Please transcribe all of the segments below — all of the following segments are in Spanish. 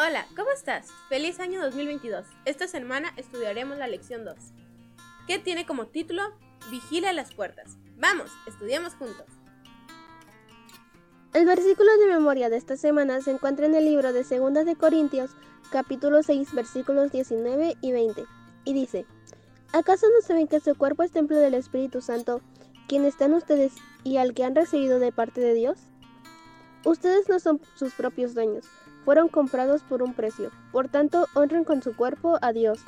Hola, ¿cómo estás? Feliz año 2022. Esta semana estudiaremos la lección 2, que tiene como título Vigila las puertas. Vamos, estudiamos juntos. El versículo de memoria de esta semana se encuentra en el libro de 2 de Corintios, capítulo 6, versículos 19 y 20, y dice: ¿Acaso no saben que su cuerpo es templo del Espíritu Santo, quien está en ustedes y al que han recibido de parte de Dios? Ustedes no son sus propios dueños, fueron comprados por un precio, por tanto honren con su cuerpo a Dios.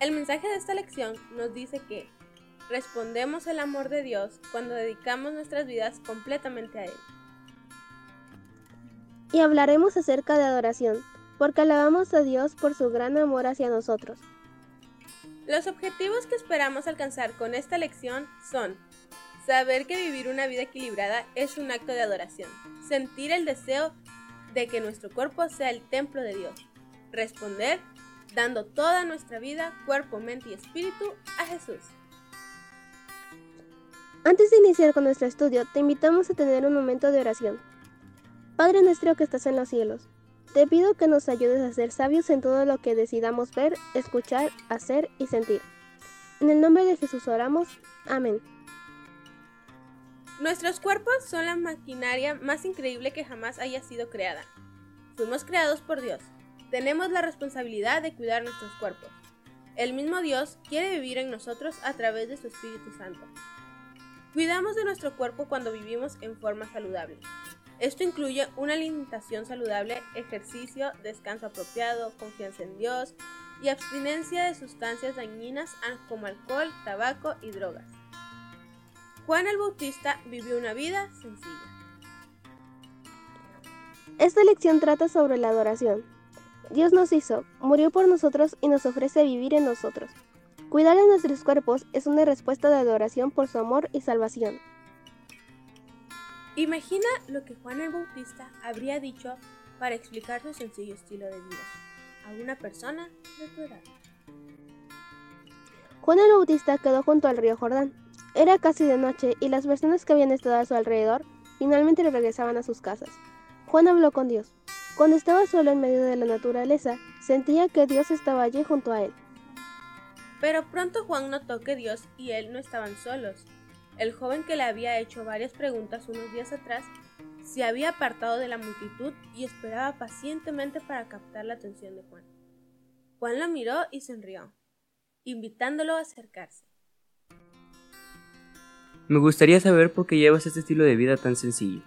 El mensaje de esta lección nos dice que respondemos el amor de Dios cuando dedicamos nuestras vidas completamente a Él. Y hablaremos acerca de adoración, porque alabamos a Dios por su gran amor hacia nosotros. Los objetivos que esperamos alcanzar con esta lección son saber que vivir una vida equilibrada es un acto de adoración, sentir el deseo de que nuestro cuerpo sea el templo de Dios, responder dando toda nuestra vida, cuerpo, mente y espíritu a Jesús. Antes de iniciar con nuestro estudio, te invitamos a tener un momento de oración. Padre nuestro que estás en los cielos, te pido que nos ayudes a ser sabios en todo lo que decidamos ver, escuchar, hacer y sentir. En el nombre de Jesús oramos. Amén. Nuestros cuerpos son la maquinaria más increíble que jamás haya sido creada. Fuimos creados por Dios. Tenemos la responsabilidad de cuidar nuestros cuerpos. El mismo Dios quiere vivir en nosotros a través de su Espíritu Santo. Cuidamos de nuestro cuerpo cuando vivimos en forma saludable. Esto incluye una alimentación saludable, ejercicio, descanso apropiado, confianza en Dios y abstinencia de sustancias dañinas como alcohol, tabaco y drogas. Juan el Bautista vivió una vida sencilla. Esta lección trata sobre la adoración. Dios nos hizo, murió por nosotros y nos ofrece vivir en nosotros. Cuidar de nuestros cuerpos es una respuesta de adoración por su amor y salvación. Imagina lo que Juan el Bautista habría dicho para explicar su sencillo estilo de vida a una persona de tu edad. Juan el Bautista quedó junto al río Jordán. Era casi de noche y las personas que habían estado a su alrededor finalmente regresaban a sus casas. Juan habló con Dios. Cuando estaba solo en medio de la naturaleza, sentía que Dios estaba allí junto a él. Pero pronto Juan notó que Dios y él no estaban solos. El joven que le había hecho varias preguntas unos días atrás se había apartado de la multitud y esperaba pacientemente para captar la atención de Juan. Juan lo miró y sonrió, invitándolo a acercarse. Me gustaría saber por qué llevas este estilo de vida tan sencillo.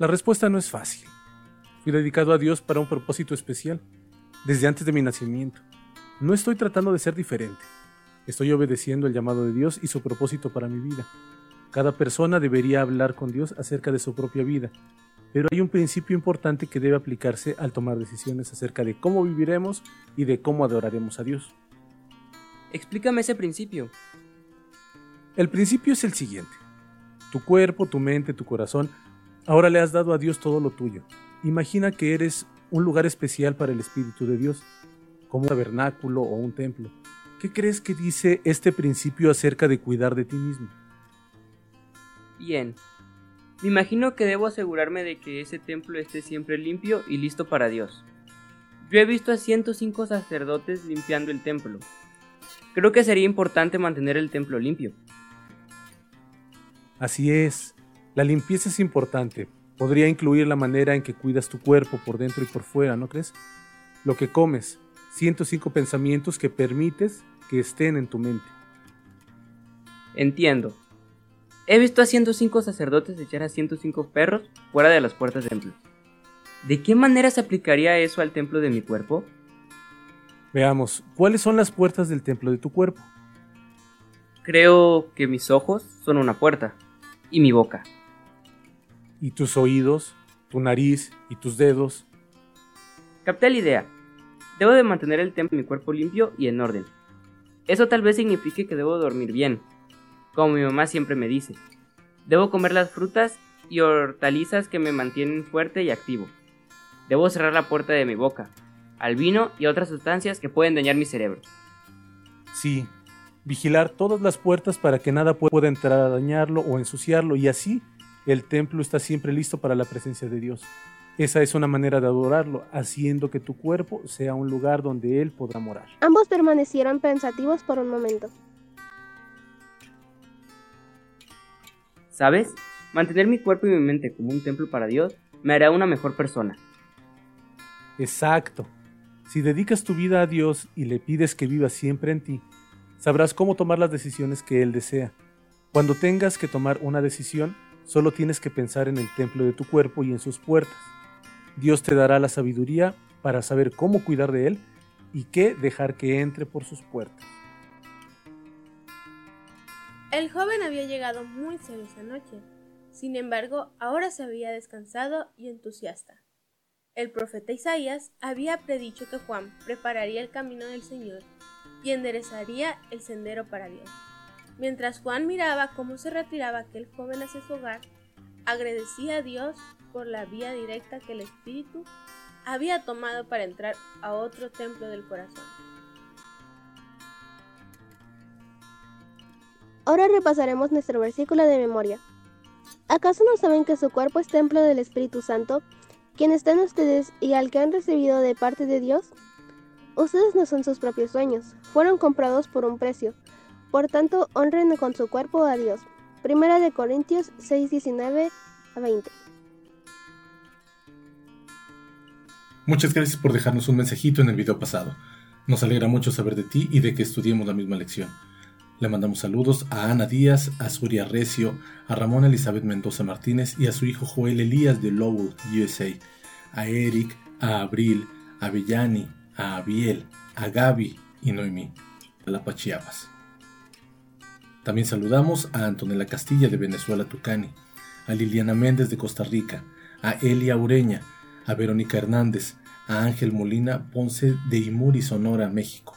La respuesta no es fácil. Fui dedicado a Dios para un propósito especial, desde antes de mi nacimiento. No estoy tratando de ser diferente. Estoy obedeciendo el llamado de Dios y su propósito para mi vida. Cada persona debería hablar con Dios acerca de su propia vida, pero hay un principio importante que debe aplicarse al tomar decisiones acerca de cómo viviremos y de cómo adoraremos a Dios. Explícame ese principio. El principio es el siguiente. Tu cuerpo, tu mente, tu corazón, ahora le has dado a Dios todo lo tuyo. Imagina que eres un lugar especial para el Espíritu de Dios, como un tabernáculo o un templo. ¿Qué crees que dice este principio acerca de cuidar de ti mismo? Bien. Me imagino que debo asegurarme de que ese templo esté siempre limpio y listo para Dios. Yo he visto a 105 sacerdotes limpiando el templo. Creo que sería importante mantener el templo limpio. Así es. La limpieza es importante. Podría incluir la manera en que cuidas tu cuerpo por dentro y por fuera, ¿no crees? Lo que comes, 105 pensamientos que permites que estén en tu mente. Entiendo. He visto a 105 sacerdotes echar a 105 perros fuera de las puertas del templo. ¿De qué manera se aplicaría eso al templo de mi cuerpo? Veamos, ¿cuáles son las puertas del templo de tu cuerpo? Creo que mis ojos son una puerta y mi boca. ¿Y tus oídos, tu nariz y tus dedos? Capté la idea. Debo de mantener el templo de mi cuerpo limpio y en orden. Eso tal vez signifique que debo dormir bien, como mi mamá siempre me dice. Debo comer las frutas y hortalizas que me mantienen fuerte y activo. Debo cerrar la puerta de mi boca, al vino y otras sustancias que pueden dañar mi cerebro. Sí, vigilar todas las puertas para que nada pueda entrar a dañarlo o ensuciarlo y así el templo está siempre listo para la presencia de Dios. Esa es una manera de adorarlo, haciendo que tu cuerpo sea un lugar donde Él podrá morar. Ambos permanecieron pensativos por un momento. ¿Sabes? Mantener mi cuerpo y mi mente como un templo para Dios me hará una mejor persona. Exacto. Si dedicas tu vida a Dios y le pides que viva siempre en ti, sabrás cómo tomar las decisiones que Él desea. Cuando tengas que tomar una decisión, solo tienes que pensar en el templo de tu cuerpo y en sus puertas. Dios te dará la sabiduría para saber cómo cuidar de Él y qué dejar que entre por sus puertas. El joven había llegado muy serio esa noche. Sin embargo, ahora se había descansado y entusiasta. El profeta Isaías había predicho que Juan prepararía el camino del Señor y enderezaría el sendero para Dios. Mientras Juan miraba cómo se retiraba aquel joven hacia su hogar, agradecía a Dios por la vía directa que el Espíritu había tomado para entrar a otro templo del corazón. Ahora repasaremos nuestro versículo de memoria. ¿Acaso no saben que su cuerpo es templo del Espíritu Santo, quien está en ustedes y al que han recibido de parte de Dios? Ustedes no son sus propios dueños, fueron comprados por un precio. Por tanto, honren con su cuerpo a Dios. Primera de Corintios 6, 19 a 20. Muchas gracias por dejarnos un mensajito en el video pasado. Nos alegra mucho saber de ti y de que estudiemos la misma lección. Le mandamos saludos a Ana Díaz, a Suria Recio, a Ramón Elizabeth Mendoza Martínez y a su hijo Joel Elías de Lowell, USA, a Eric, a Abril, a Villani, a Abiel, a Gaby y Noemí, a la Pachiapas. También saludamos a Antonella Castilla de Venezuela Tucani, a Liliana Méndez de Costa Rica, a Elia Ureña, a Verónica Hernández, a Ángel Molina Ponce de Imuri, Sonora, México,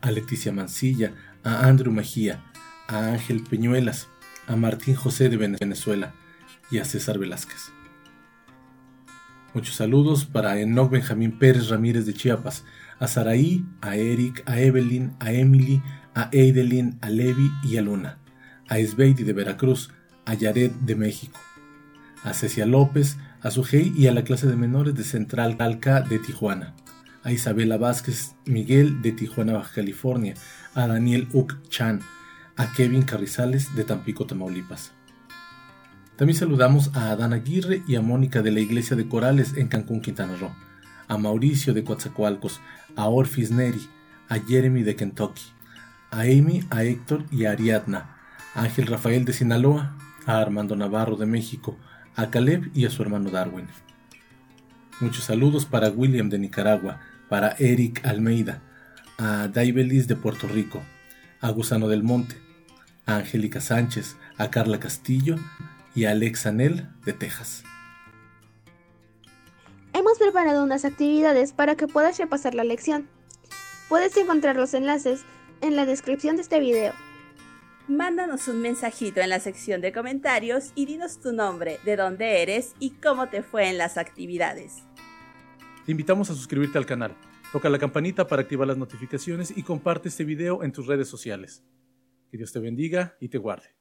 a Leticia Mancilla, a Andrew Mejía, a Ángel Peñuelas, a Martín José de Venezuela y a César Velázquez. Muchos saludos para Enoch Benjamín Pérez Ramírez de Chiapas, a Saraí, a Eric, a Evelyn, a Emily, a Eidelin, a Levi y a Luna, a Esbeidi de Veracruz, a Yared de México, a Cecia López, a Sujei y a la clase de menores de Central Calca de Tijuana, a Isabela Vázquez Miguel de Tijuana, Baja California, a Daniel Uc Chan, a Kevin Carrizales de Tampico, Tamaulipas. También saludamos a Adán Aguirre y a Mónica de la Iglesia de Corales en Cancún, Quintana Roo, a Mauricio de Coatzacoalcos, a Orfis Neri, a Jeremy de Kentucky, a Amy, a Héctor y a Ariadna, a Ángel Rafael de Sinaloa, a Armando Navarro de México, a Caleb y a su hermano Darwin. Muchos saludos para William de Nicaragua, para Eric Almeida, a Daibelis de Puerto Rico, a Gusano del Monte, a Angélica Sánchez, a Carla Castillo y a Alex Anel de Texas. Hemos preparado unas actividades para que puedas repasar la lección. Puedes encontrar los enlaces en la descripción de este video. Mándanos un mensajito en la sección de comentarios y dinos tu nombre, de dónde eres y cómo te fue en las actividades. Te invitamos a suscribirte al canal. Toca la campanita para activar las notificaciones y comparte este video en tus redes sociales. Que Dios te bendiga y te guarde.